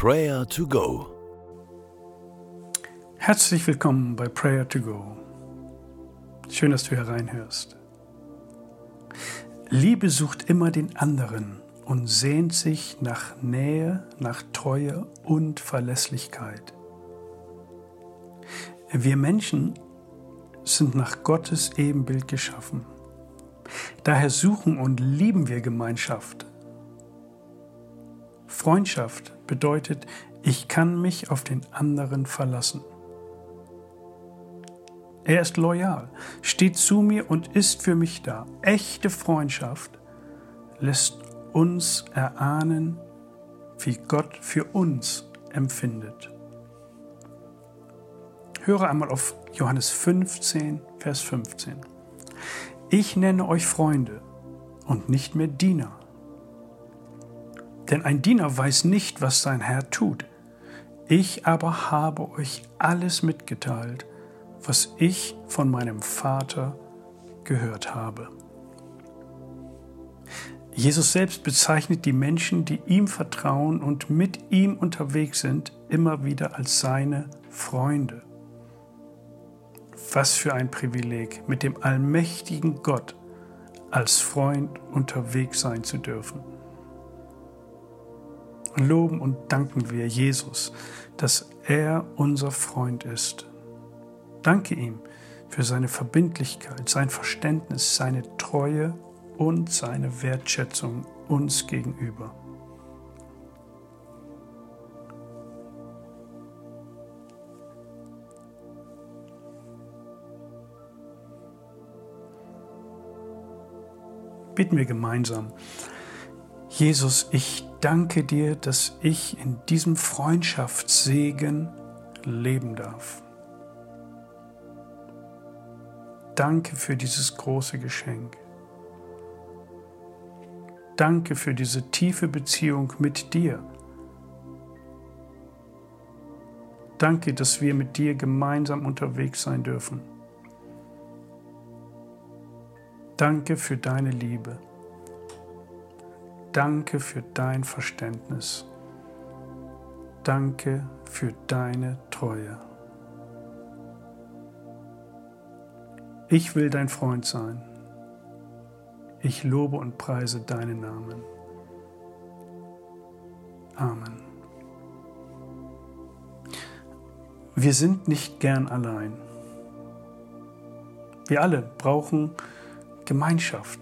Prayer to Go. Herzlich willkommen bei Prayer to Go. Schön, dass du hereinhörst. Liebe sucht immer den anderen und sehnt sich nach Nähe, nach Treue und Verlässlichkeit. Wir Menschen sind nach Gottes Ebenbild geschaffen. Daher suchen und lieben wir Gemeinschaft. Freundschaft bedeutet, ich kann mich auf den anderen verlassen. Er ist loyal, steht zu mir und ist für mich da. Echte Freundschaft lässt uns erahnen, wie Gott für uns empfindet. Höre einmal auf Johannes 15, Vers 15. Ich nenne euch Freunde und nicht mehr Diener. Denn ein Diener weiß nicht, was sein Herr tut. Ich aber habe euch alles mitgeteilt, was ich von meinem Vater gehört habe. Jesus selbst bezeichnet die Menschen, die ihm vertrauen und mit ihm unterwegs sind, immer wieder als seine Freunde. Was für ein Privileg, mit dem allmächtigen Gott als Freund unterwegs sein zu dürfen. Loben und danken wir Jesus, dass er unser Freund ist. Danke ihm für seine Verbindlichkeit, sein Verständnis, seine Treue und seine Wertschätzung uns gegenüber. Bitten wir gemeinsam. Jesus, ich danke dir, dass ich in diesem Freundschaftssegen leben darf. Danke für dieses große Geschenk. Danke für diese tiefe Beziehung mit dir. Danke, dass wir mit dir gemeinsam unterwegs sein dürfen. Danke für deine Liebe. Danke für dein Verständnis. Danke für deine Treue. Ich will dein Freund sein. Ich lobe und preise deinen Namen. Amen. Wir sind nicht gern allein. Wir alle brauchen Gemeinschaft,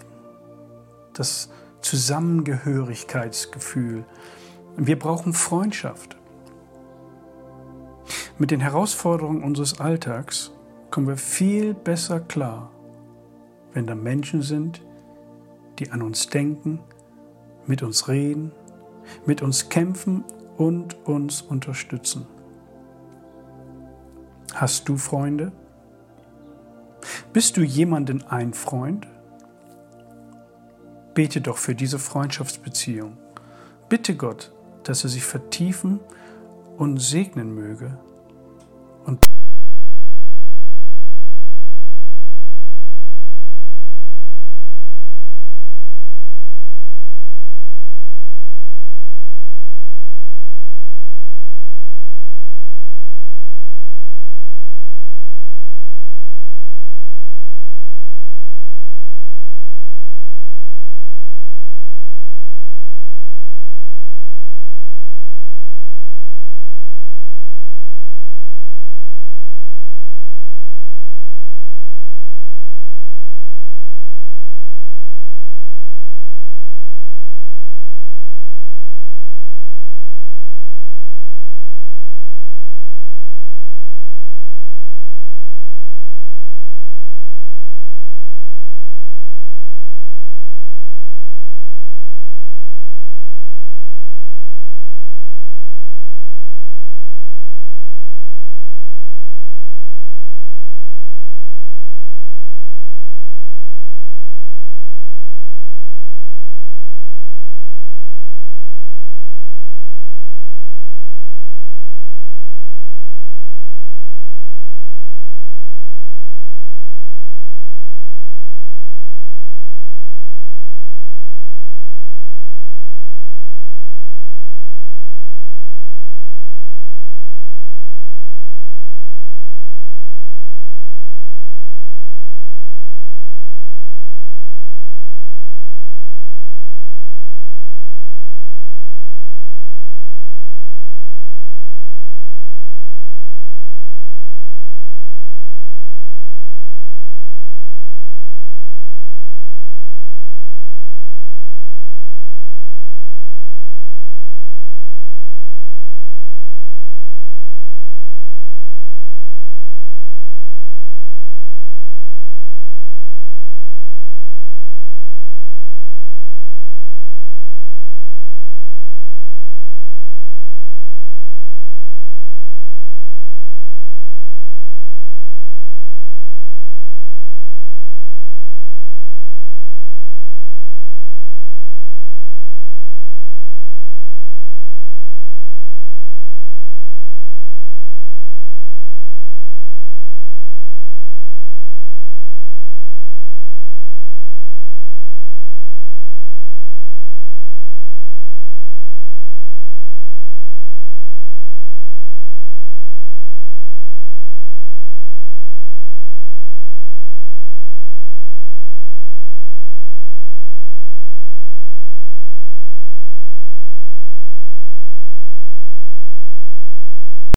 das Zusammengehörigkeitsgefühl. Wir brauchen Freundschaft. Mit den Herausforderungen unseres Alltags kommen wir viel besser klar, wenn da Menschen sind, die an uns denken, mit uns reden, mit uns kämpfen und uns unterstützen. Hast du Freunde? Bist du jemanden ein Freund? Bete doch für diese Freundschaftsbeziehung. Bitte Gott, dass er sich vertiefen und segnen möge und